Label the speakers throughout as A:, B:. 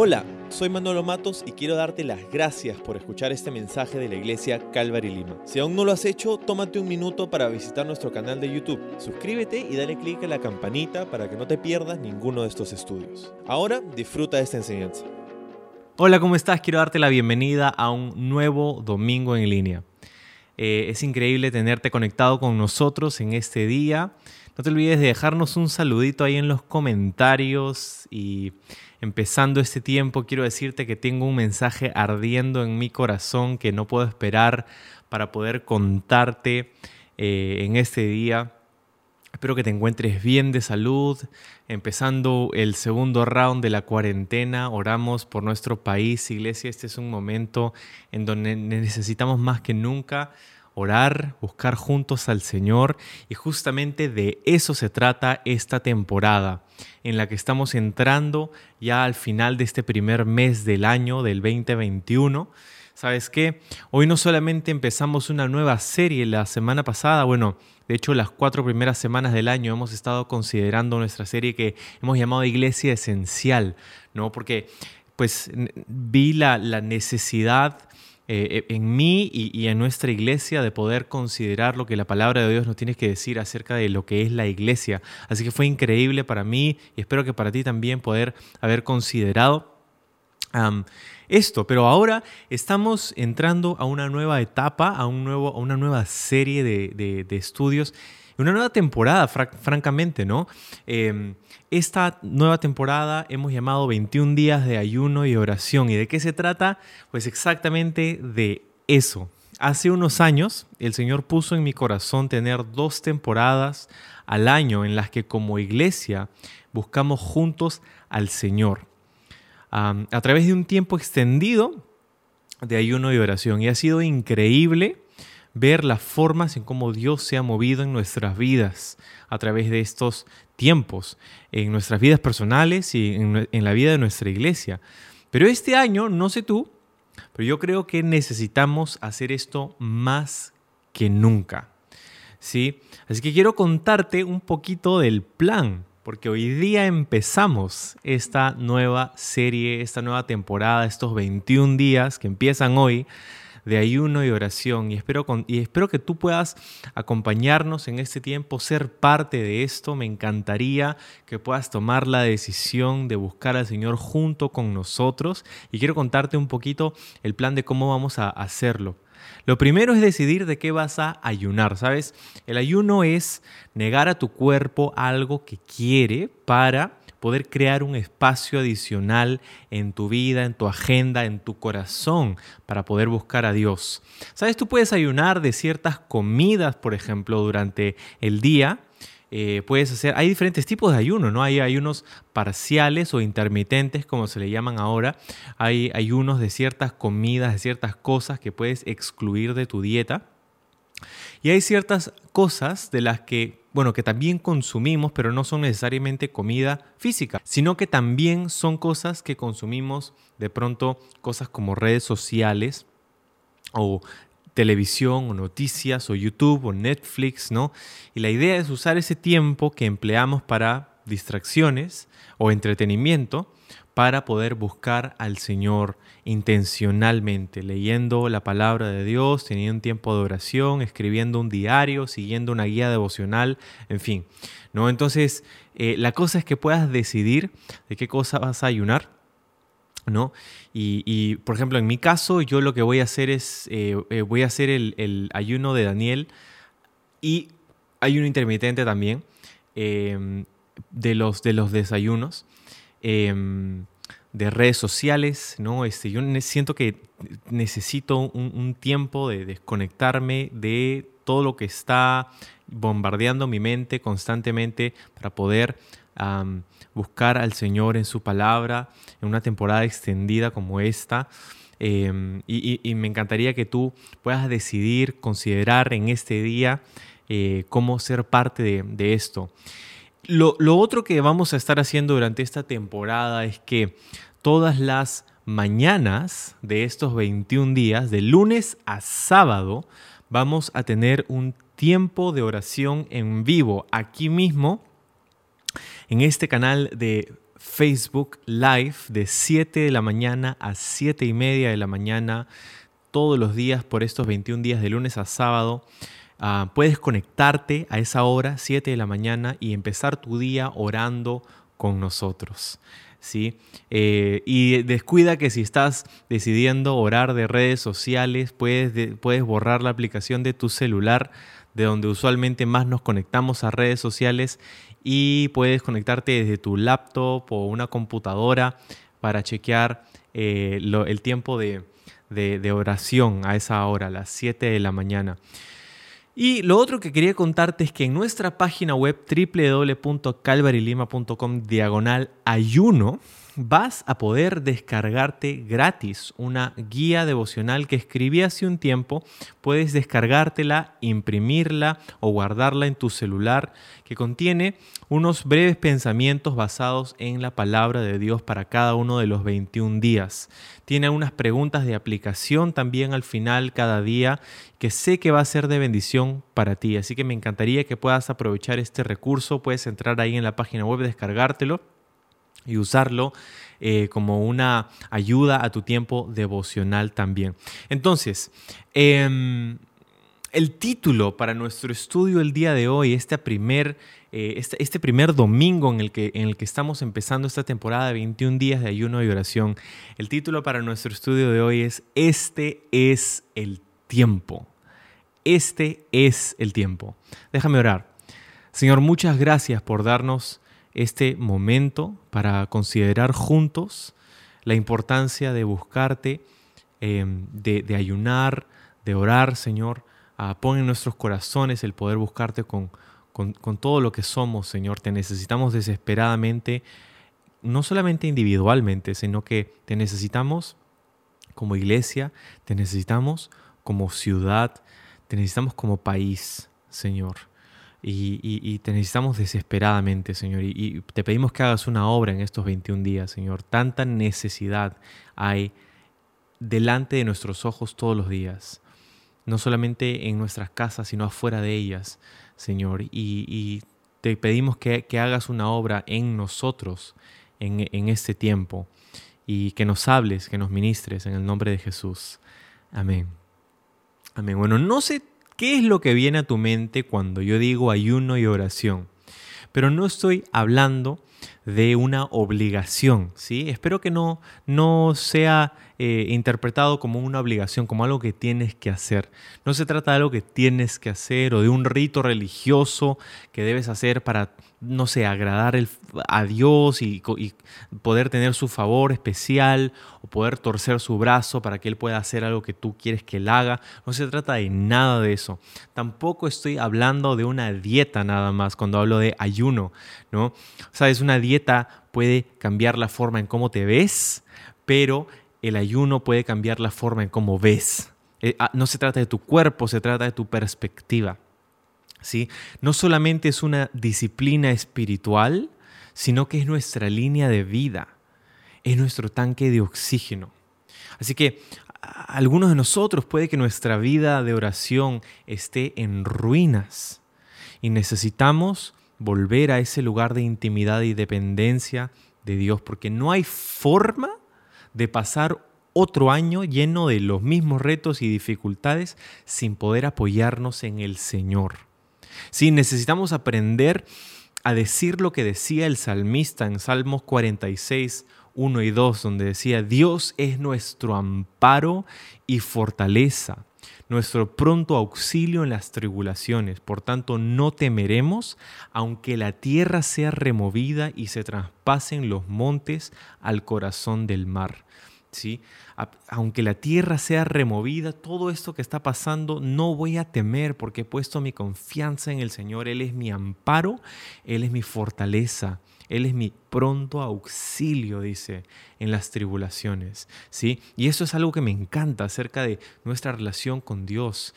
A: Hola, soy Manolo Matos y quiero darte las gracias por escuchar este mensaje de la iglesia Calvary Lima. Si aún no lo has hecho, tómate un minuto para visitar nuestro canal de YouTube. Suscríbete y dale clic a la campanita para que no te pierdas ninguno de estos estudios. Ahora disfruta de esta enseñanza.
B: Hola, ¿cómo estás? Quiero darte la bienvenida a un nuevo domingo en línea. Eh, es increíble tenerte conectado con nosotros en este día. No te olvides de dejarnos un saludito ahí en los comentarios y empezando este tiempo, quiero decirte que tengo un mensaje ardiendo en mi corazón que no puedo esperar para poder contarte eh, en este día. Espero que te encuentres bien de salud. Empezando el segundo round de la cuarentena, oramos por nuestro país, iglesia. Este es un momento en donde necesitamos más que nunca orar, buscar juntos al Señor y justamente de eso se trata esta temporada en la que estamos entrando ya al final de este primer mes del año del 2021. ¿Sabes qué? Hoy no solamente empezamos una nueva serie la semana pasada, bueno, de hecho las cuatro primeras semanas del año hemos estado considerando nuestra serie que hemos llamado Iglesia Esencial, ¿no? Porque pues vi la, la necesidad eh, en mí y, en nuestra iglesia de poder considerar lo que la palabra de Dios nos tiene que decir acerca de lo que es la iglesia. Así que fue increíble para mí y espero que para ti también poder haber considerado esto, pero ahora estamos entrando a una nueva etapa, a, un nuevo, a una nueva serie de, de estudios una nueva temporada, francamente, ¿no? Em, esta nueva temporada hemos llamado 21 días de ayuno y oración. ¿Y de qué se trata? Pues exactamente de eso. Hace unos años el Señor puso en mi corazón tener dos temporadas al año en las que como iglesia buscamos juntos al Señor. a través de un tiempo extendido de ayuno y oración. Y ha sido increíble ver las formas en cómo Dios se ha movido en nuestras vidas a través de estos tiempos, en nuestras vidas personales y en, la vida de nuestra iglesia. Pero este año, no sé tú, pero yo creo que necesitamos hacer esto más que nunca. ¿Sí? Así que quiero contarte un poquito del plan, porque hoy día empezamos esta nueva serie, esta nueva temporada, estos 21 días que empiezan hoy de ayuno y oración. Y espero, y espero que tú puedas acompañarnos en este tiempo, ser parte de esto. Me encantaría que puedas tomar la decisión de buscar al Señor junto con nosotros. Y quiero contarte un poquito el plan de cómo vamos a hacerlo. Lo primero es decidir de qué vas a ayunar, ¿sabes? El ayuno es negar a tu cuerpo algo que quiere para poder crear un espacio adicional en tu vida, en tu agenda, en tu corazón, para poder buscar a Dios. Sabes, tú puedes ayunar de ciertas comidas, por ejemplo, durante el día. Eh, puedes hacer, hay diferentes tipos de ayuno, ¿no? Hay ayunos parciales o intermitentes, como se le llaman ahora. Hay ayunos de ciertas comidas, de ciertas cosas que puedes excluir de tu dieta. Y hay ciertas cosas de las que, bueno, que también consumimos, pero no son necesariamente comida física, sino que también son cosas que consumimos de pronto, cosas como redes sociales o televisión o noticias o YouTube o Netflix, ¿no? Y la idea es usar ese tiempo que empleamos para distracciones o entretenimiento para poder buscar al Señor intencionalmente, leyendo la palabra de Dios, teniendo un tiempo de oración, escribiendo un diario, siguiendo una guía devocional, en fin. ¿no? Entonces, eh, la cosa es que puedas decidir de qué cosa vas a ayunar. ¿no? Y, por ejemplo, en mi caso, yo lo que voy a hacer es, eh, eh, voy a hacer el, ayuno de Daniel y ayuno intermitente también de, los, de los desayunos. Em, de redes sociales, ¿no? Este, yo siento que necesito un, tiempo de desconectarme de todo lo que está bombardeando mi mente constantemente para poder buscar al Señor en su palabra en una temporada extendida como esta. Em, y, me encantaría que tú puedas decidir, considerar en este día eh, cómo ser parte de esto. Lo, otro que vamos a estar haciendo durante esta temporada es que todas las mañanas de estos 21 días, de lunes a sábado, vamos a tener un tiempo de oración en vivo aquí mismo, en este canal de Facebook Live de 7 de la mañana a 7 y media de la mañana todos los días por estos 21 días de lunes a sábado. Ah, puedes conectarte a esa hora, 7 de la mañana, y empezar tu día orando con nosotros. ¿sí? Eh, y descuida que si estás decidiendo orar de redes sociales, puedes, puedes borrar la aplicación de tu celular, de donde usualmente más nos conectamos a redes sociales, y puedes conectarte desde tu laptop o una computadora para chequear eh, el tiempo de, de, oración a esa hora, a las 7 de la mañana. Y lo otro que quería contarte es que en nuestra página web www.calvarylima.com diagonal ayuno, vas a poder descargarte gratis una guía devocional que escribí hace un tiempo. Puedes descargártela, imprimirla o guardarla en tu celular que contiene unos breves pensamientos basados en la palabra de Dios para cada uno de los 21 días. Tiene unas preguntas de aplicación también al final cada día que sé que va a ser de bendición para ti. Así que me encantaría que puedas aprovechar este recurso. Puedes entrar ahí en la página web, descargártelo y usarlo eh, como una ayuda a tu tiempo devocional también. Entonces, em, el título para nuestro estudio el día de hoy, este primer, este, este, primer domingo en el, que, en el que estamos empezando esta temporada de 21 días de ayuno y oración, el título para nuestro estudio de hoy es Este es el tiempo. Este es el tiempo. Déjame orar. Señor, muchas gracias por darnos este momento para considerar juntos la importancia de buscarte, em, de, ayunar, de orar, Señor. Ah, pon en nuestros corazones el poder buscarte con, con, con todo lo que somos, Señor. Te necesitamos desesperadamente, no solamente individualmente, sino que te necesitamos como iglesia, te necesitamos como ciudad, te necesitamos como país, Señor. Y, te necesitamos desesperadamente, Señor. Y, te pedimos que hagas una obra en estos 21 días, Señor. Tanta necesidad hay delante de nuestros ojos todos los días. No solamente en nuestras casas, sino afuera de ellas, Señor. Y, te pedimos que, hagas una obra en nosotros en, en este tiempo. Y que nos hables, que nos ministres en el nombre de Jesús. Amén. Amén. Bueno, no sé ¿Qué es lo que viene a tu mente cuando yo digo ayuno y oración? Pero no estoy hablando de una obligación, ¿sí? Espero que no, no sea eh, interpretado como una obligación, como algo que tienes que hacer. No se trata de algo que tienes que hacer o de un rito religioso que debes hacer para, no sé, agradar a Dios y, poder tener su favor especial poder torcer su brazo para que Él pueda hacer algo que tú quieres que Él haga. No se trata de nada de eso. Tampoco estoy hablando de una dieta nada más cuando hablo de ayuno, ¿no? Sabes, una dieta puede cambiar la forma en cómo te ves, pero el ayuno puede cambiar la forma en cómo ves. Eh, ah, no se trata de tu cuerpo, se trata de tu perspectiva. ¿sí? No solamente es una disciplina espiritual, sino que es nuestra línea de vida, es nuestro tanque de oxígeno. Así que algunos de nosotros puede que nuestra vida de oración esté en ruinas y necesitamos volver a ese lugar de intimidad y dependencia de Dios, porque no hay forma de pasar otro año lleno de los mismos retos y dificultades sin poder apoyarnos en el Señor. Sí, necesitamos aprender a decir lo que decía el salmista en Salmos 46, 1 y 2, donde decía, Dios es nuestro amparo y fortaleza, nuestro pronto auxilio en las tribulaciones. Por tanto, no temeremos, aunque la tierra sea removida y se traspasen los montes al corazón del mar. ¿Sí? Aunque la tierra sea removida, todo esto que está pasando, no voy a temer porque he puesto mi confianza en el Señor. Él es mi amparo, Él es mi fortaleza. Él es mi pronto auxilio, dice, en las tribulaciones. ¿sí? Y eso es algo que me encanta acerca de nuestra relación con Dios.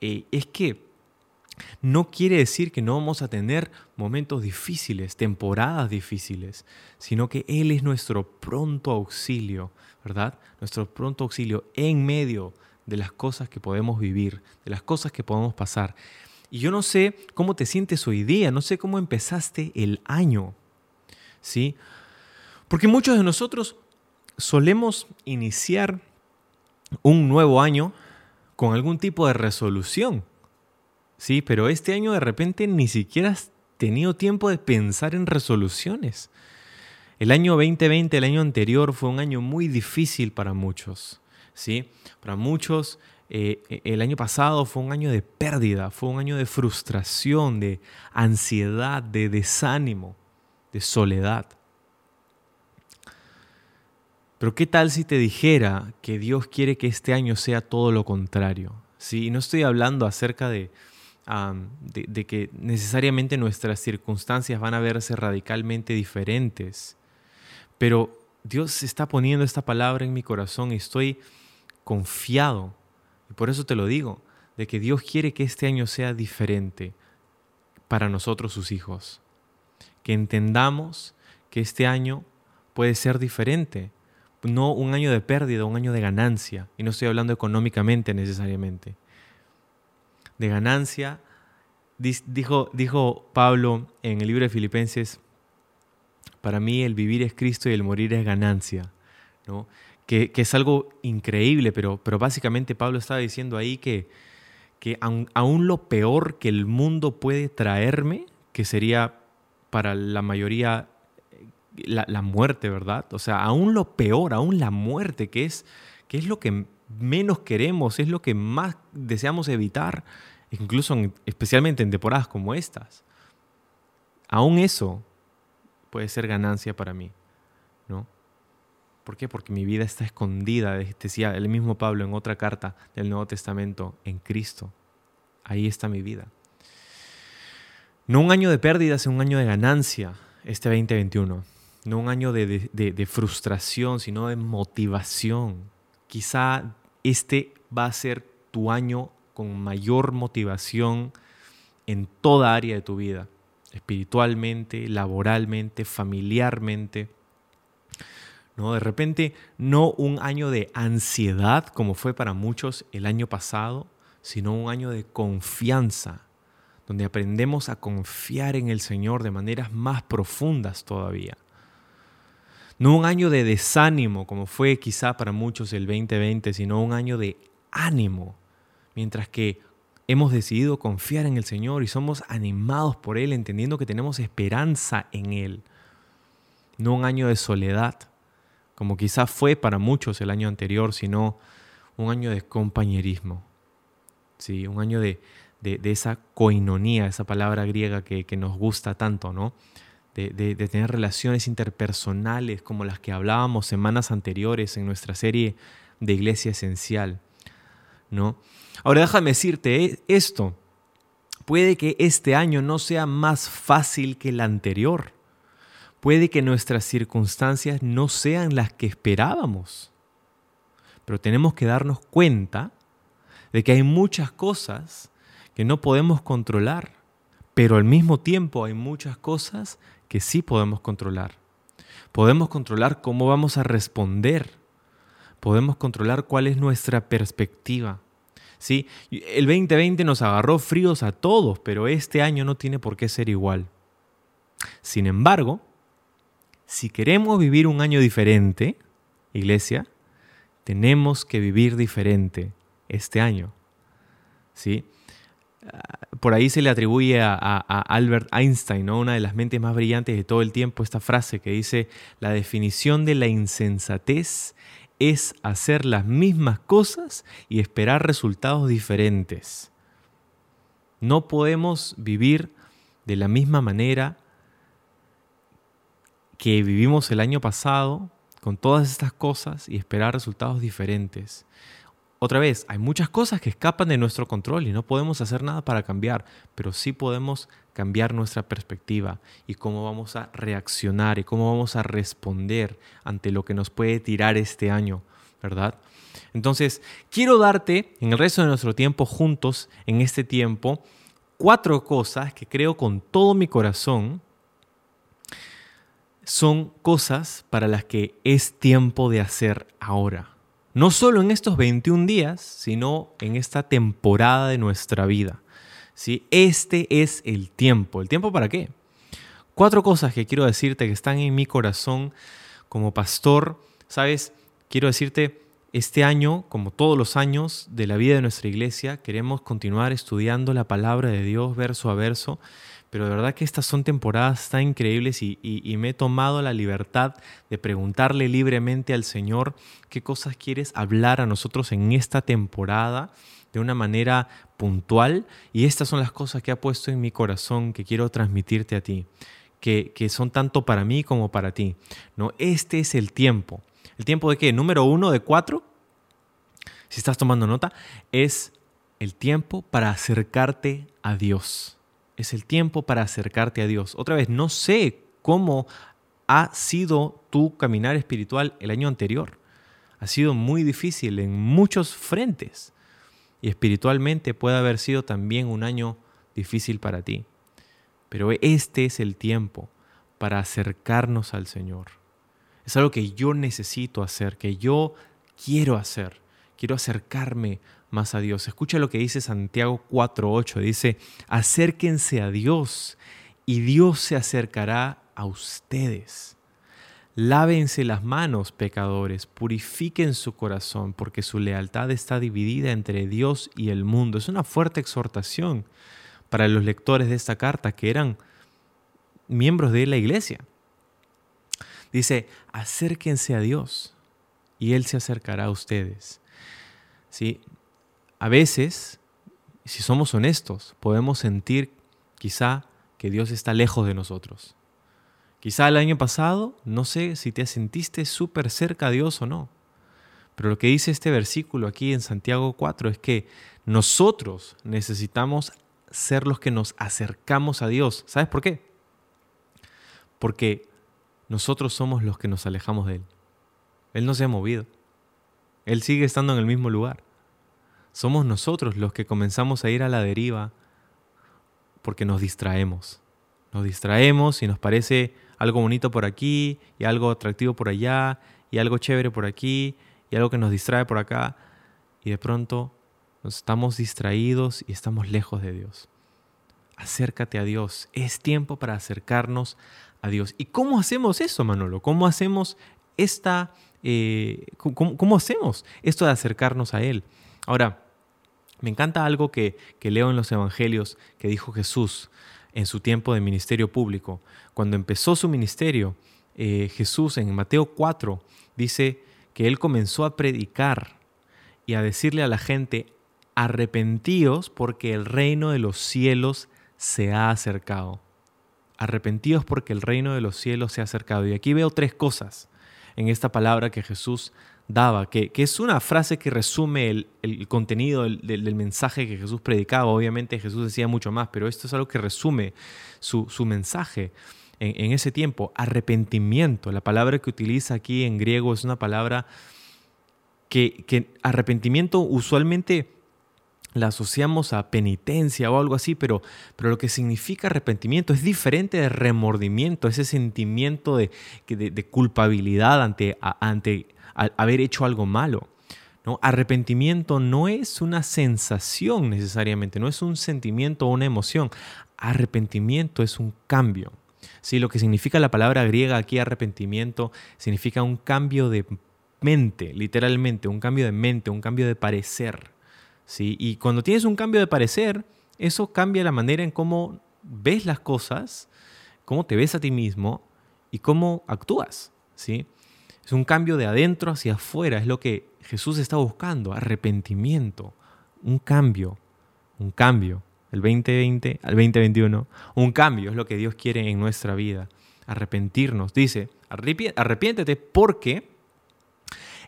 B: Eh, es que no quiere decir que no vamos a tener momentos difíciles, temporadas difíciles, sino que Él es nuestro pronto auxilio, ¿verdad? Nuestro pronto auxilio en medio de las cosas que podemos vivir, de las cosas que podemos pasar. Y yo no sé cómo te sientes hoy día, no sé cómo empezaste el año, ¿sí? Porque muchos de nosotros solemos iniciar un nuevo año con algún tipo de resolución. Sí, pero este año de repente ni siquiera has tenido tiempo de pensar en resoluciones. El año 2020, el año anterior, fue un año muy difícil para muchos. ¿sí? Para muchos, eh, el año pasado fue un año de pérdida, fue un año de frustración, de ansiedad, de desánimo, de soledad. Pero ¿qué tal si te dijera que Dios quiere que este año sea todo lo contrario? ¿Sí? Y no estoy hablando acerca de, de, que necesariamente nuestras circunstancias van a verse radicalmente diferentes, pero Dios está poniendo esta palabra en mi corazón y estoy confiado, y por eso te lo digo, de que Dios quiere que este año sea diferente para nosotros sus hijos. Que entendamos que este año puede ser diferente no un año de pérdida, un año de ganancia. Y no estoy hablando económicamente necesariamente. De ganancia, dijo, dijo Pablo en el libro de Filipenses, para mí el vivir es Cristo y el morir es ganancia. ¿no? Que, es algo increíble, pero, pero básicamente Pablo estaba diciendo ahí que, que aún lo peor que el mundo puede traerme, que sería para la mayoría la, muerte, ¿verdad? O sea, aún lo peor, aún la muerte, que es, que es lo que menos queremos, es lo que más deseamos evitar, incluso especialmente en temporadas como estas. Aún eso puede ser ganancia para mí, ¿no? ¿Por qué? Porque mi vida está escondida, decía el mismo Pablo en otra carta del Nuevo Testamento, en Cristo. Ahí está mi vida. No un año de pérdidas, sino un año de ganancia, este 2021 no un año de, frustración, sino de motivación. Quizá este va a ser tu año con mayor motivación en toda área de tu vida, espiritualmente, laboralmente, familiarmente. ¿No? De repente, no un año de ansiedad como fue para muchos el año pasado, sino un año de confianza, donde aprendemos a confiar en el Señor de maneras más profundas todavía. No un año de desánimo, como fue quizá para muchos el 2020, sino un año de ánimo. Mientras que hemos decidido confiar en el Señor y somos animados por Él, entendiendo que tenemos esperanza en Él. No un año de soledad, como quizá fue para muchos el año anterior, sino un año de compañerismo. Sí, un año de, esa coinonía, esa palabra griega que, que nos gusta tanto, ¿no? de, tener relaciones interpersonales como las que hablábamos semanas anteriores en nuestra serie de Iglesia Esencial. ¿no? Ahora déjame decirte eh, esto. Puede que este año no sea más fácil que el anterior. Puede que nuestras circunstancias no sean las que esperábamos. Pero tenemos que darnos cuenta de que hay muchas cosas que no podemos controlar, pero al mismo tiempo hay muchas cosas que sí podemos controlar. Podemos controlar cómo vamos a responder. Podemos controlar cuál es nuestra perspectiva. ¿Sí? El 2020 nos agarró fríos a todos, pero este año no tiene por qué ser igual. Sin embargo, si queremos vivir un año diferente, iglesia, tenemos que vivir diferente este año. ¿Sí? Por ahí se le atribuye a, Albert Einstein, ¿no? una de las mentes más brillantes de todo el tiempo, esta frase que dice, la definición de la insensatez es hacer las mismas cosas y esperar resultados diferentes. No podemos vivir de la misma manera que vivimos el año pasado con todas estas cosas y esperar resultados diferentes. Otra vez, hay muchas cosas que escapan de nuestro control y no podemos hacer nada para cambiar, pero sí podemos cambiar nuestra perspectiva y cómo vamos a reaccionar y cómo vamos a responder ante lo que nos puede tirar este año, ¿verdad? Entonces, quiero darte en el resto de nuestro tiempo juntos, en este tiempo, cuatro cosas que creo con todo mi corazón son cosas para las que es tiempo de hacer ahora. No solo en estos 21 días, sino en esta temporada de nuestra vida. ¿sí? Este es el tiempo. ¿El tiempo para qué? Cuatro cosas que quiero decirte que están en mi corazón como pastor, sabes, quiero decirte, este año, como todos los años de la vida de nuestra iglesia, queremos continuar estudiando la palabra de Dios verso a verso, pero de verdad que estas son temporadas tan increíbles y, me he tomado la libertad de preguntarle libremente al Señor qué cosas quieres hablar a nosotros en esta temporada de una manera puntual y estas son las cosas que ha puesto en mi corazón que quiero transmitirte a ti, que, que son tanto para mí como para ti. No, este es el tiempo. ¿El tiempo de qué? Número uno de cuatro, si estás tomando nota, es el tiempo para acercarte a Dios. Es el tiempo para acercarte a Dios. Otra vez, no sé cómo ha sido tu caminar espiritual el año anterior. Ha sido muy difícil en muchos frentes. Y espiritualmente puede haber sido también un año difícil para ti. Pero este es el tiempo para acercarnos al Señor. Es algo que yo necesito hacer, que yo quiero hacer. Quiero acercarme más a Dios. Escucha lo que dice Santiago 4.8. Dice, acérquense a Dios y Dios se acercará a ustedes. Lávense las manos, pecadores, purifiquen su corazón, porque su lealtad está dividida entre Dios y el mundo. Es una fuerte exhortación para los lectores de esta carta que eran miembros de la iglesia. Dice, acérquense a Dios y Él se acercará a ustedes. ¿Sí? A veces, si somos honestos, podemos sentir quizá que Dios está lejos de nosotros. Quizá el año pasado, no sé si te sentiste súper cerca a Dios o no, pero lo que dice este versículo aquí en Santiago 4 es que nosotros necesitamos ser los que nos acercamos a Dios. ¿Sabes por qué? Porque nosotros somos los que nos alejamos de Él. Él no se ha movido. Él sigue estando en el mismo lugar. Somos nosotros los que comenzamos a ir a la deriva porque nos distraemos. Nos distraemos y nos parece algo bonito por aquí y algo atractivo por allá y algo chévere por aquí y algo que nos distrae por acá y de pronto nos estamos distraídos y estamos lejos de Dios. Acércate a Dios. Es tiempo para acercarnos a Dios. ¿Y cómo hacemos eso, Manolo? ¿Cómo hacemos esta, eh, cómo, hacemos esto de acercarnos a Él? Ahora, me encanta algo que, leo en los evangelios que dijo Jesús en su tiempo de ministerio público. Cuando empezó su ministerio, eh, Jesús en Mateo 4 dice que él comenzó a predicar y a decirle a la gente, arrepentíos porque el reino de los cielos se ha acercado. Arrepentíos porque el reino de los cielos se ha acercado. Y aquí veo tres cosas en esta palabra que Jesús daba, que, es una frase que resume el, contenido del, mensaje que Jesús predicaba. Obviamente Jesús decía mucho más, pero esto es algo que resume su, mensaje en, ese tiempo. Arrepentimiento, la palabra que utiliza aquí en griego es una palabra que, que arrepentimiento usualmente la asociamos a penitencia o algo así, pero, pero lo que significa arrepentimiento es diferente de remordimiento, ese sentimiento de, de culpabilidad ante, ante haber hecho algo malo. ¿no? Arrepentimiento no es una sensación necesariamente, no es un sentimiento o una emoción. Arrepentimiento es un cambio. ¿sí? Lo que significa la palabra griega aquí, arrepentimiento, significa un cambio de mente, literalmente, un cambio de mente, un cambio de parecer. ¿sí? Y cuando tienes un cambio de parecer, eso cambia la manera en cómo ves las cosas, cómo te ves a ti mismo y cómo actúas. ¿sí? Es un cambio de adentro hacia afuera, es lo que Jesús está buscando, arrepentimiento, un cambio, un cambio. El 2020 al 2021, un cambio es lo que Dios quiere en nuestra vida. Arrepentirnos. Dice, arrepiéntete porque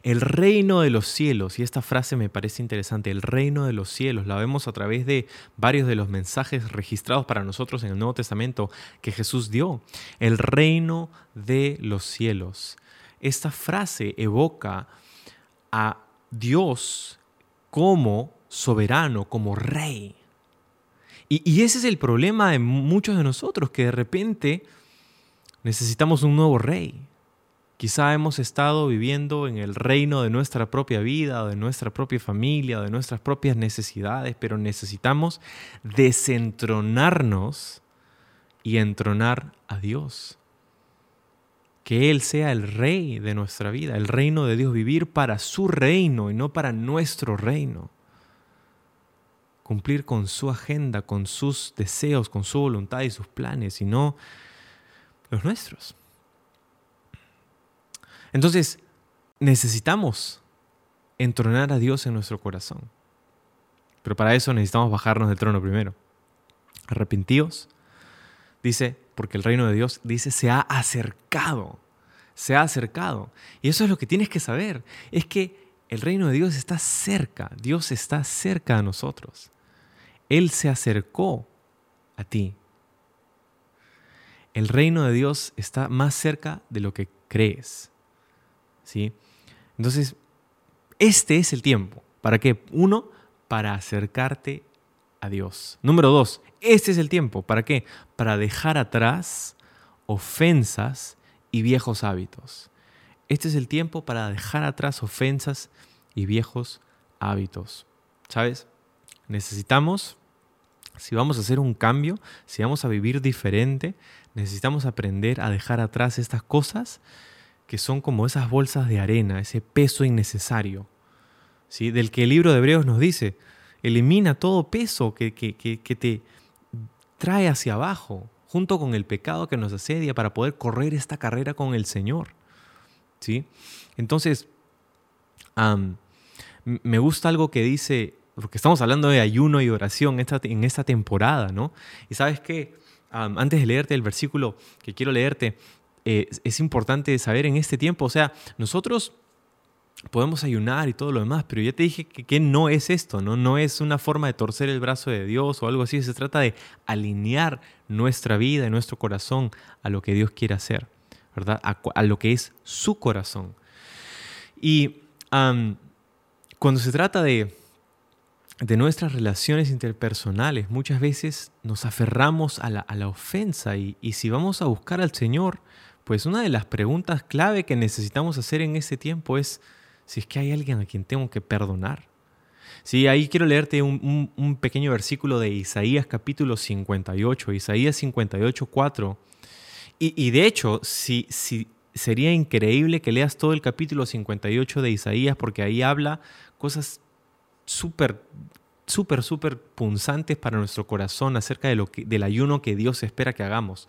B: el reino de los cielos, y esta frase me parece interesante, el reino de los cielos, la vemos a través de varios de los mensajes registrados para nosotros en el Nuevo Testamento que Jesús dio. El reino de los cielos esta frase evoca a Dios como soberano, como rey. Y, ese es el problema de muchos de nosotros, que de repente necesitamos un nuevo rey. Quizá hemos estado viviendo en el reino de nuestra propia vida, de nuestra propia familia, de nuestras propias necesidades, pero necesitamos desentronarnos y entronar a Dios. Que Él sea el rey de nuestra vida, el reino de Dios, vivir para su reino y no para nuestro reino. Cumplir con su agenda, con sus deseos, con su voluntad y sus planes, y no los nuestros. Entonces, necesitamos entronar a Dios en nuestro corazón. Pero para eso necesitamos bajarnos del trono primero. Arrepentíos, dice, porque el reino de Dios, dice, se ha acercado. Se ha acercado. Y eso es lo que tienes que saber. Es que el reino de Dios está cerca. Dios está cerca de nosotros. Él se acercó a ti. El reino de Dios está más cerca de lo que crees. ¿Sí? Entonces, este es el tiempo. ¿Para qué? Uno, para acercarte a. Número dos, este es el tiempo. ¿Para qué? Para dejar atrás ofensas y viejos hábitos. Este es el tiempo para dejar atrás ofensas y viejos hábitos. ¿Sabes? Necesitamos, si vamos a hacer un cambio, si vamos a vivir diferente, necesitamos aprender a dejar atrás estas cosas que son como esas bolsas de arena, ese peso innecesario, ¿sí? del que el libro de Hebreos nos dice, elimina todo peso que, que, que te trae hacia abajo, junto con el pecado que nos asedia para poder correr esta carrera con el Señor. ¿Sí? Entonces, me gusta algo que dice, porque estamos hablando de ayuno y oración en esta temporada, ¿no? Y sabes qué, antes de leerte el versículo que quiero leerte, eh, es importante saber en este tiempo, o sea, nosotros podemos ayunar y todo lo demás, pero ya te dije que, no es esto, ¿no? No es una forma de torcer el brazo de Dios o algo así, se trata de alinear nuestra vida y nuestro corazón a lo que Dios quiere hacer, ¿verdad? A, lo que es su corazón. Y cuando se trata de, de nuestras relaciones interpersonales, muchas veces nos aferramos a la, ofensa y, y si vamos a buscar al Señor, pues una de las preguntas clave que necesitamos hacer en ese tiempo es, si es que hay alguien a quien tengo que perdonar. Sí, ahí quiero leerte un, pequeño versículo de Isaías capítulo 58, Isaías 58, 4. Y, de hecho, si, si, sería increíble que leas todo el capítulo 58 de Isaías porque ahí habla cosas súper, súper, súper punzantes para nuestro corazón acerca de lo que, del ayuno que Dios espera que hagamos.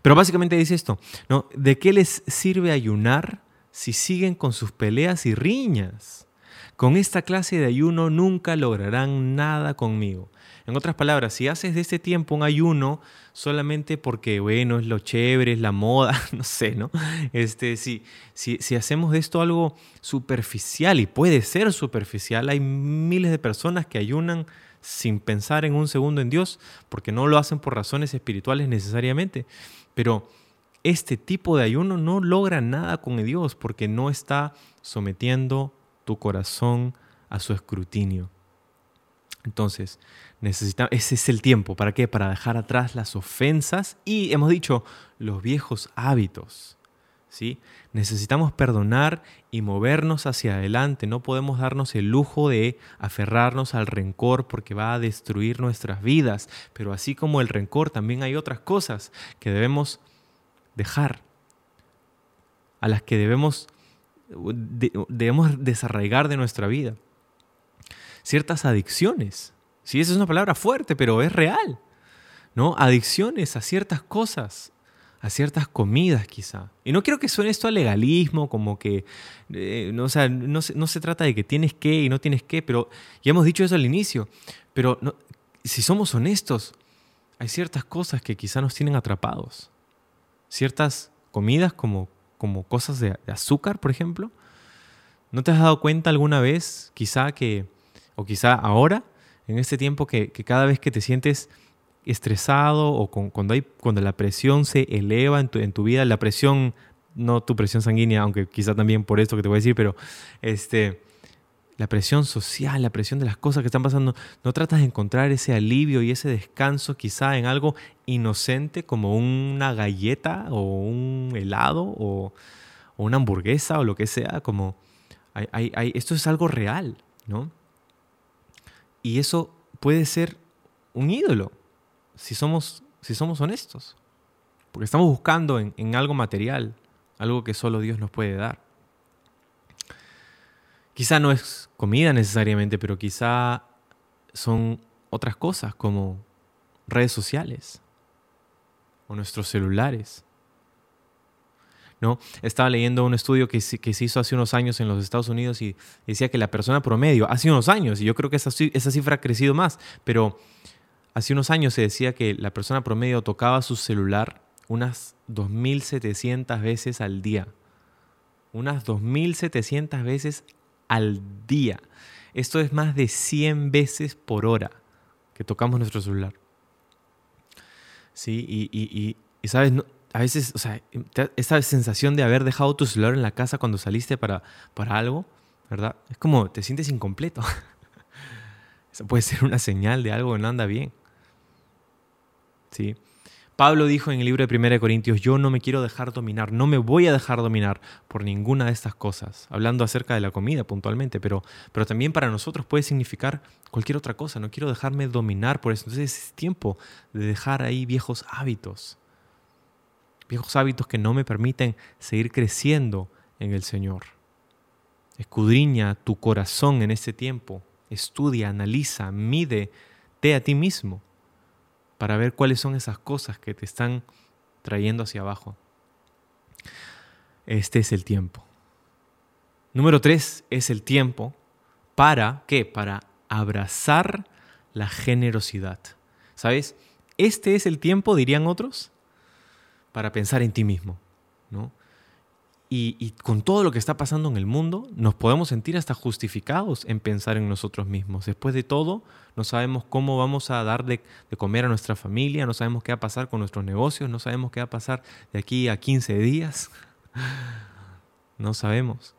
B: pero básicamente dice esto, ¿no? ¿De qué les sirve ayunar? Si siguen con sus peleas y riñas. Con esta clase de ayuno nunca lograrán nada conmigo. En otras palabras, si haces de este tiempo un ayuno solamente porque, bueno, es lo chévere, es la moda, no sé, ¿no? Este, si, si, si hacemos de esto algo superficial, y puede ser superficial, hay miles de personas que ayunan sin pensar en un segundo en Dios, porque no lo hacen por razones espirituales necesariamente, pero este tipo de ayuno no logra nada con Dios porque no está sometiendo tu corazón a su escrutinio. Entonces, ese es el tiempo. ¿Para qué? Para dejar atrás las ofensas y, hemos dicho, los viejos hábitos. ¿sí? Necesitamos perdonar y movernos hacia adelante. No podemos darnos el lujo de aferrarnos al rencor porque va a destruir nuestras vidas. Pero así como el rencor, también hay otras cosas que debemos dejar, a las que debemos, debemos desarraigar de nuestra vida. Ciertas adicciones. Sí, esa es una palabra fuerte, pero es real. ¿no? Adicciones a ciertas cosas, a ciertas comidas quizá. Y no quiero que suene esto a legalismo, como que eh, no, o no, se, no, se, trata de que tienes que y no tienes que, pero ya hemos dicho eso al inicio. Pero si somos honestos, hay ciertas cosas que quizá nos tienen atrapados ciertas comidas como, como cosas de, azúcar, por ejemplo. ¿No te has dado cuenta alguna vez, quizá que, o quizá ahora, en este tiempo, que, cada vez que te sientes estresado o cuando, hay, cuando la presión se eleva en tu, en tu vida, la presión, no tu presión sanguínea, aunque quizá también por esto que te voy a decir, pero este, la presión social, la presión de las cosas que están pasando, no tratas de encontrar ese alivio y ese descanso quizá en algo inocente como una galleta o un helado o, una hamburguesa o lo que sea, como esto es algo real, ¿no? Y eso puede ser un ídolo, si somos, si somos honestos. porque estamos buscando en, en algo material, algo que solo Dios nos puede dar. Quizá no es comida necesariamente, pero quizá son otras cosas como redes sociales o nuestros celulares. ¿No? Estaba leyendo un estudio que, se hizo hace unos años en los Estados Unidos y decía que la persona promedio, hace unos años, y yo creo que esa, esa cifra ha crecido más, pero hace unos años se decía que la persona promedio tocaba su celular unas 2.700 veces al día. Unas 2.700 veces al día. Esto es más de 100 veces por hora que tocamos nuestro celular. Sí, y, sabes, a veces, o sea, esa sensación de haber dejado tu celular en la casa cuando saliste para, para algo, ¿verdad? Es como te sientes incompleto. Eso puede ser una señal de algo que no anda bien. ¿Sí? Pablo dijo en el libro de 1 Corintios, yo no me quiero dejar dominar, no me voy a dejar dominar por ninguna de estas cosas, hablando acerca de la comida puntualmente, pero, pero también para nosotros puede significar cualquier otra cosa, no quiero dejarme dominar por eso. Entonces es tiempo de dejar ahí viejos hábitos, viejos hábitos que no me permiten seguir creciendo en el Señor. Escudriña tu corazón en este tiempo, estudia, analiza, mide, te a ti mismo para ver cuáles son esas cosas que te están trayendo hacia abajo. Este es el tiempo. Número tres es el tiempo para, ¿qué? Para abrazar la generosidad. ¿Sabes? Este es el tiempo, dirían otros, para pensar en ti mismo. ¿no? Y, con todo lo que está pasando en el mundo, nos podemos sentir hasta justificados en pensar en nosotros mismos. Después de todo, no sabemos cómo vamos a dar de, comer a nuestra familia, no sabemos qué va a pasar con nuestros negocios, no sabemos qué va a pasar de aquí a 15 días. No sabemos.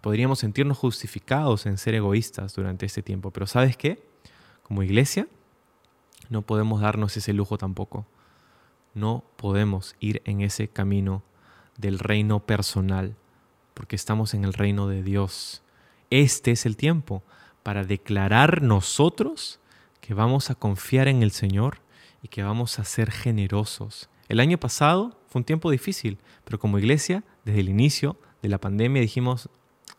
B: Podríamos sentirnos justificados en ser egoístas durante este tiempo. Pero ¿sabes qué? Como iglesia, no podemos darnos ese lujo tampoco. No podemos ir en ese camino del reino personal, porque estamos en el reino de Dios. Este es el tiempo para declarar nosotros que vamos a confiar en el Señor y que vamos a ser generosos. El año pasado fue un tiempo difícil, pero como iglesia, desde el inicio de la pandemia dijimos,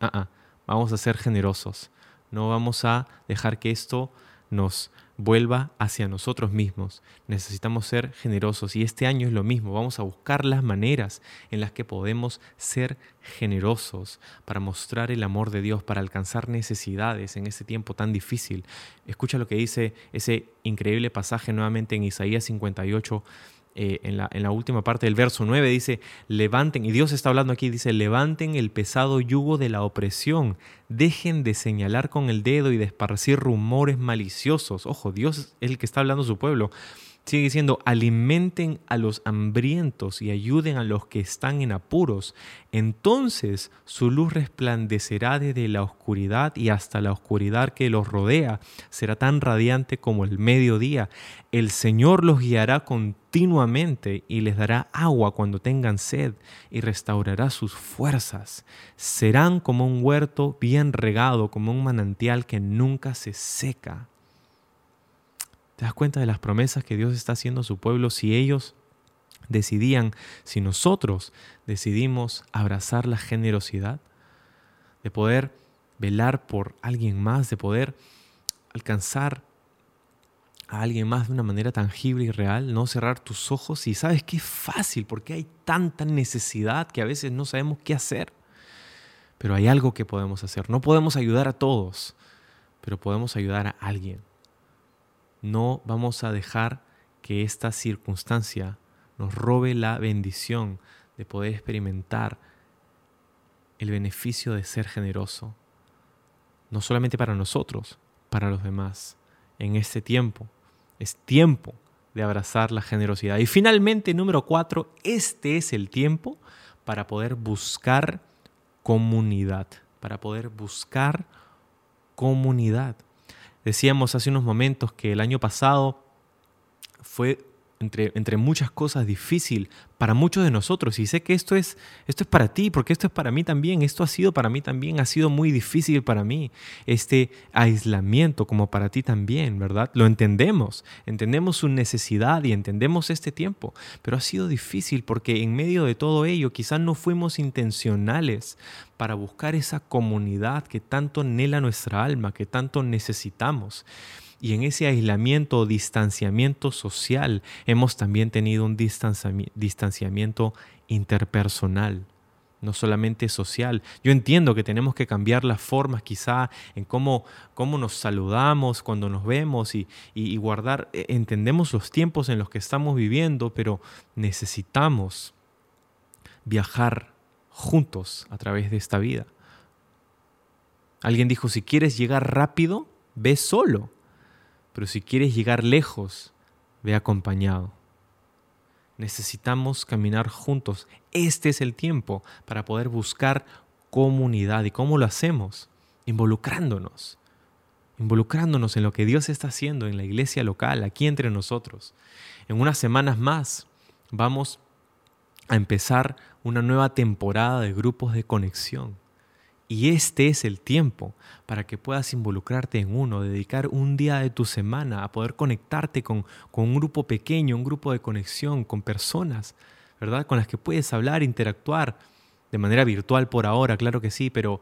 B: ah, ah vamos a ser generosos, no vamos a dejar que esto nos vuelva hacia nosotros mismos. Necesitamos ser generosos y este año es lo mismo. Vamos a buscar las maneras en las que podemos ser generosos para mostrar el amor de Dios, para alcanzar necesidades en este tiempo tan difícil. Escucha lo que dice ese increíble pasaje nuevamente en Isaías 58 eh, en, la, en, la, última parte del verso 9 dice, levanten, y Dios está hablando aquí, dice, levanten el pesado yugo de la opresión, dejen de señalar con el dedo y de esparcir rumores maliciosos. Ojo, Dios es el que está hablando a su pueblo. Sigue diciendo, alimenten a los hambrientos y ayuden a los que están en apuros. Entonces su luz resplandecerá desde la oscuridad y hasta la oscuridad que los rodea. Será tan radiante como el mediodía. El Señor los guiará continuamente y les dará agua cuando tengan sed y restaurará sus fuerzas. Serán como un huerto bien regado, como un manantial que nunca se seca. ¿Te das cuenta de las promesas que Dios está haciendo a su pueblo si ellos decidían, si nosotros decidimos abrazar la generosidad, de poder velar por alguien más, de poder alcanzar a alguien más de una manera tangible y real, no cerrar tus ojos y sabes que es fácil porque hay tanta necesidad que a veces no sabemos qué hacer. Pero hay algo que podemos hacer. No podemos ayudar a todos, pero podemos ayudar a alguien no vamos a dejar que esta circunstancia nos robe la bendición de poder experimentar el beneficio de ser generoso, no solamente para nosotros, para los demás. En este tiempo es tiempo de abrazar la generosidad. Y finalmente, número cuatro, este es el tiempo para poder buscar comunidad, para poder buscar comunidad. Decíamos hace unos momentos que el año pasado fue entre, muchas cosas, difícil para muchos de nosotros. Y sé que esto es, esto es para ti, porque esto es para mí también. Esto ha sido para mí también, ha sido muy difícil para mí. Este aislamiento como para ti también, ¿verdad? Lo entendemos, entendemos su necesidad y entendemos este tiempo. Pero ha sido difícil porque en medio de todo ello quizás no fuimos intencionales para buscar esa comunidad que tanto anhela nuestra alma, que tanto necesitamos. Y en ese aislamiento o distanciamiento social hemos también tenido un distanciamiento interpersonal, no solamente social. Yo entiendo que tenemos que cambiar las formas quizá en cómo, cómo nos saludamos cuando nos vemos y, y guardar, e, entendemos los tiempos en los que estamos viviendo, pero necesitamos viajar juntos a través de esta vida. Alguien dijo, si quieres llegar rápido, ve solo. Pero si quieres llegar lejos, ve acompañado. Necesitamos caminar juntos. Este es el tiempo para poder buscar comunidad. ¿Y cómo lo hacemos? Involucrándonos. Involucrándonos en lo que Dios está haciendo en la iglesia local, aquí entre nosotros. En unas semanas más vamos a empezar una nueva temporada de grupos de conexión. Y este es el tiempo para que puedas involucrarte en uno, dedicar un día de tu semana a poder conectarte con, con, un grupo pequeño, un grupo de conexión, con personas, ¿verdad? Con las que puedes hablar, interactuar de manera virtual por ahora, claro que sí, pero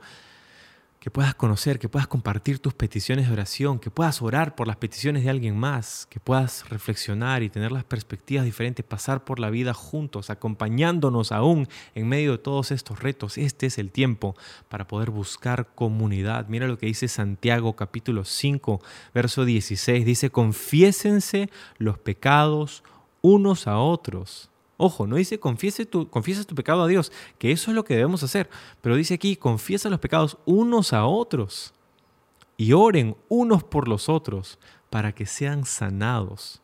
B: que puedas conocer, que puedas compartir tus peticiones de oración, que puedas orar por las peticiones de alguien más, que puedas reflexionar y tener las perspectivas diferentes, pasar por la vida juntos, acompañándonos aún en medio de todos estos retos. Este es el tiempo para poder buscar comunidad. Mira lo que dice Santiago capítulo 5, verso 16. Dice, confiésense los pecados unos a otros Ojo, no dice confiese tu, confiesa tu pecado a Dios, que eso es lo que debemos hacer, pero dice aquí, confiesa los pecados unos a otros y oren unos por los otros para que sean sanados.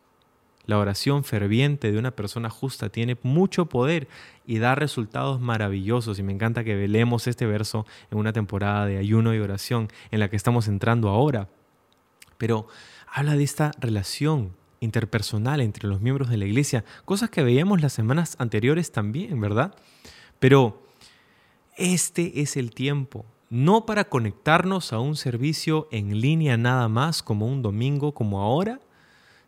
B: La oración ferviente de una persona justa tiene mucho poder y da resultados maravillosos. Y me encanta que velemos este verso en una temporada de ayuno y oración en la que estamos entrando ahora. Pero habla de esta relación interpersonal entre los miembros de la iglesia, cosas que veíamos las semanas anteriores también, ¿verdad? Pero este es el tiempo, no para conectarnos a un servicio en línea nada más como un domingo como ahora,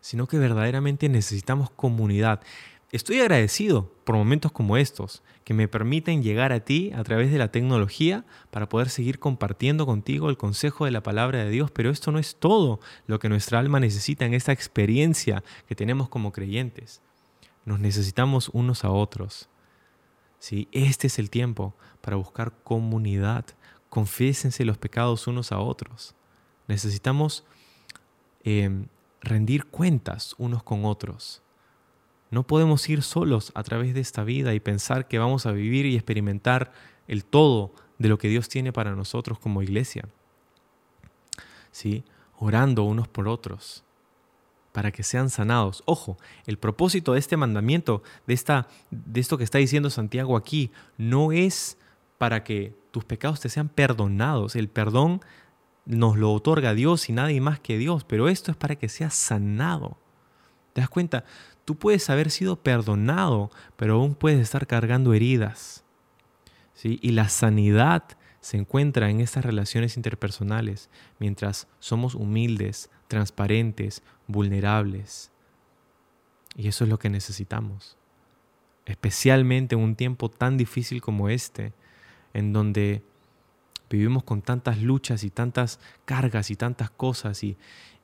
B: sino que verdaderamente necesitamos comunidad. Estoy agradecido por momentos como estos, que me permiten llegar a ti a través de la tecnología para poder seguir compartiendo contigo el consejo de la palabra de Dios, pero esto no es todo lo que nuestra alma necesita en esta experiencia que tenemos como creyentes. Nos necesitamos unos a otros. ¿Sí? Este es el tiempo para buscar comunidad. Confiésense los pecados unos a otros. Necesitamos eh, rendir cuentas unos con otros. No podemos ir solos a través de esta vida y pensar que vamos a vivir y experimentar el todo de lo que Dios tiene para nosotros como iglesia. ¿Sí? Orando unos por otros para que sean sanados. Ojo, el propósito de este mandamiento, de, esta, de esto que está diciendo Santiago aquí, no es para que tus pecados te sean perdonados. El perdón nos lo otorga Dios y nadie más que Dios, pero esto es para que seas sanado. ¿Te das cuenta? Tú puedes haber sido perdonado, pero aún puedes estar cargando heridas. ¿sí? Y la sanidad se encuentra en estas relaciones interpersonales, mientras somos humildes, transparentes, vulnerables. Y eso es lo que necesitamos. Especialmente en un tiempo tan difícil como este, en donde vivimos con tantas luchas y tantas cargas y tantas cosas y,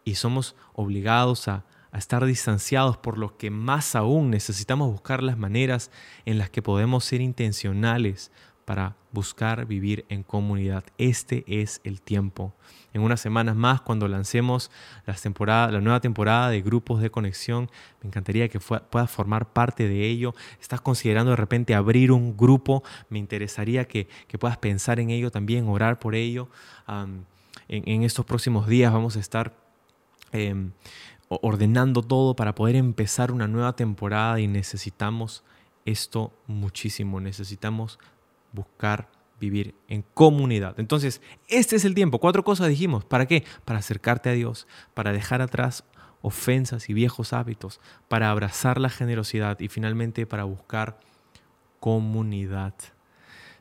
B: y somos obligados a, a estar distanciados, por lo que más aún necesitamos buscar las maneras en las que podemos ser intencionales para buscar vivir en comunidad. Este es el tiempo. En unas semanas más, cuando lancemos la nueva temporada de grupos de conexión, me encantaría que puedas formar parte de ello. Estás considerando de repente abrir un grupo, me interesaría que, puedas pensar en ello también, orar por ello. en, estos próximos días vamos a estar em, ordenando todo para poder empezar una nueva temporada y necesitamos esto muchísimo, necesitamos buscar vivir en comunidad. Entonces, este es el tiempo. Cuatro cosas dijimos. ¿Para qué? Para acercarte a Dios, para dejar atrás ofensas y viejos hábitos, para abrazar la generosidad y finalmente para buscar comunidad.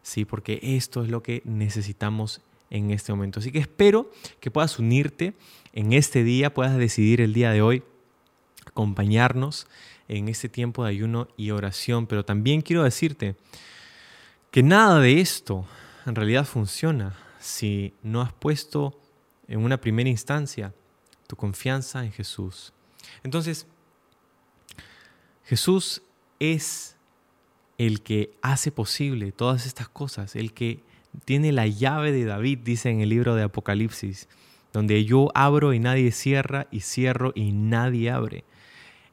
B: Sí, porque esto es lo que necesitamos en este momento. Así que espero que puedas unirte en este día, puedas decidir el día de hoy acompañarnos en este tiempo de ayuno y oración, pero también quiero decirte que nada de esto en realidad funciona si no has puesto en una primera instancia tu confianza en Jesús. Entonces, Jesús es el que hace posible todas estas cosas, el que tiene la llave de David, dice en el libro de Apocalipsis, donde yo abro y nadie cierra y cierro y nadie abre.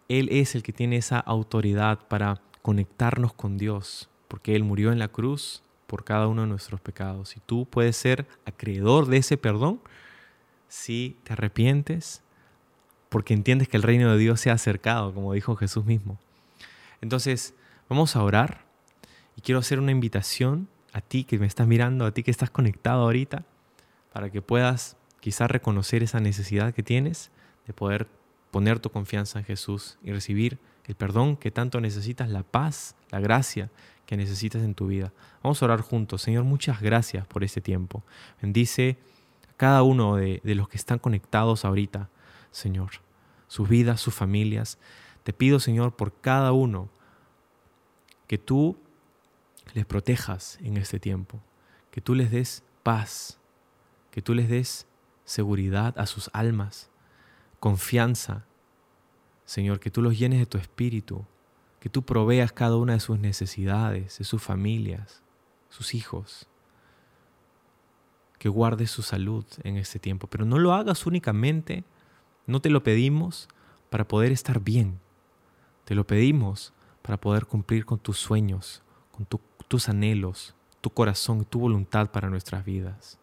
B: Él es el que tiene esa autoridad para conectarnos con Dios, porque Él murió en la cruz por cada uno de nuestros pecados. Y tú puedes ser acreedor de ese perdón si te arrepientes, porque entiendes que el reino de Dios se ha acercado, como dijo Jesús mismo. Entonces, vamos a orar y quiero hacer una invitación a ti que me estás mirando, a ti que estás conectado ahorita, para que puedas quizás reconocer esa necesidad que tienes de poder poner tu confianza en Jesús y recibir el perdón que tanto necesitas, la paz, la gracia que necesitas en tu vida. Vamos a orar juntos. Señor, muchas gracias por este tiempo. Bendice a cada uno de, de los que están conectados ahorita, Señor, sus vidas, sus familias. Te pido, Señor, por cada uno, que tú les protejas en este tiempo, que tú les des paz, que tú les des seguridad a sus almas, confianza. Señor, que tú los llenes de tu espíritu, que tú proveas cada una de sus necesidades, de sus familias, sus hijos, que guardes su salud en este tiempo, pero no lo hagas únicamente, no te lo pedimos para poder estar bien, te lo pedimos para poder cumplir con tus sueños, con tus anhelos, tu corazón, tu voluntad para nuestras vidas.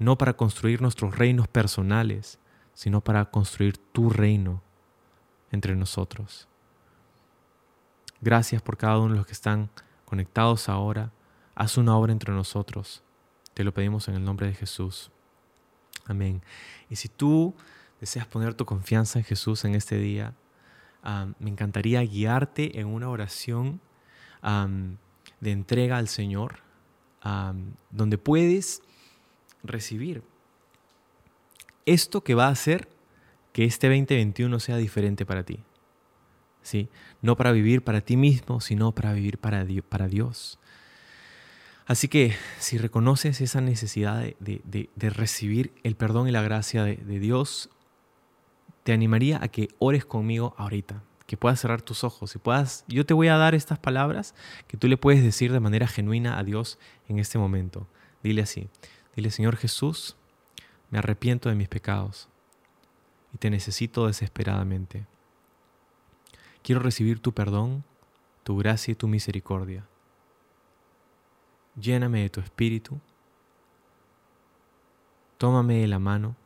B: No para construir nuestros reinos personales, sino para construir tu reino entre nosotros. Gracias por cada uno de los que están conectados ahora. Haz una obra entre nosotros. Te lo pedimos en el nombre de Jesús. Amén. Y si tú deseas poner tu confianza en Jesús en este día, me encantaría guiarte en una oración de entrega al Señor, donde puedes recibir esto que va a hacer que este 2021 sea diferente para ti. ¿sí? No para vivir para ti mismo, sino para vivir para, para Dios. Así que si reconoces esa necesidad de, recibir el perdón y la gracia de, Dios, te animaría a que ores conmigo ahorita, que puedas cerrar tus ojos y puedas, yo te voy a dar estas palabras que tú le puedes decir de manera genuina a Dios en este momento. Dile así, dile Señor Jesús, me arrepiento de mis pecados y te necesito desesperadamente. Quiero recibir tu perdón, tu gracia y tu misericordia. Lléname de tu espíritu. Tómame de la mano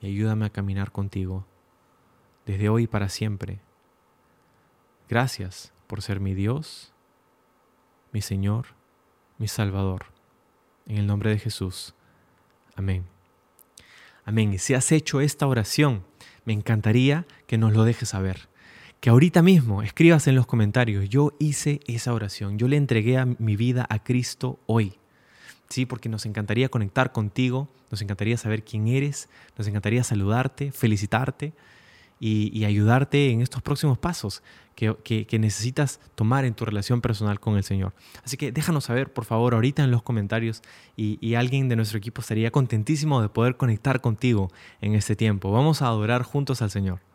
B: y ayúdame a caminar contigo desde hoy para siempre. Gracias por ser mi Dios, mi Señor, mi Salvador. En el nombre de Jesús. Amén. Amén. Y si has hecho esta oración, me encantaría que nos lo dejes saber que ahorita mismo escribas en los comentarios, yo hice esa oración, yo le entregué a mi vida a Cristo hoy. Sí, porque nos encantaría conectar contigo, nos encantaría saber quién eres, nos encantaría saludarte, felicitarte y, ayudarte en estos próximos pasos que, necesitas tomar en tu relación personal con el Señor. Así que déjanos saber, por favor, ahorita en los comentarios y, y alguien de nuestro equipo estaría contentísimo de poder conectar contigo en este tiempo. Vamos a adorar juntos al Señor.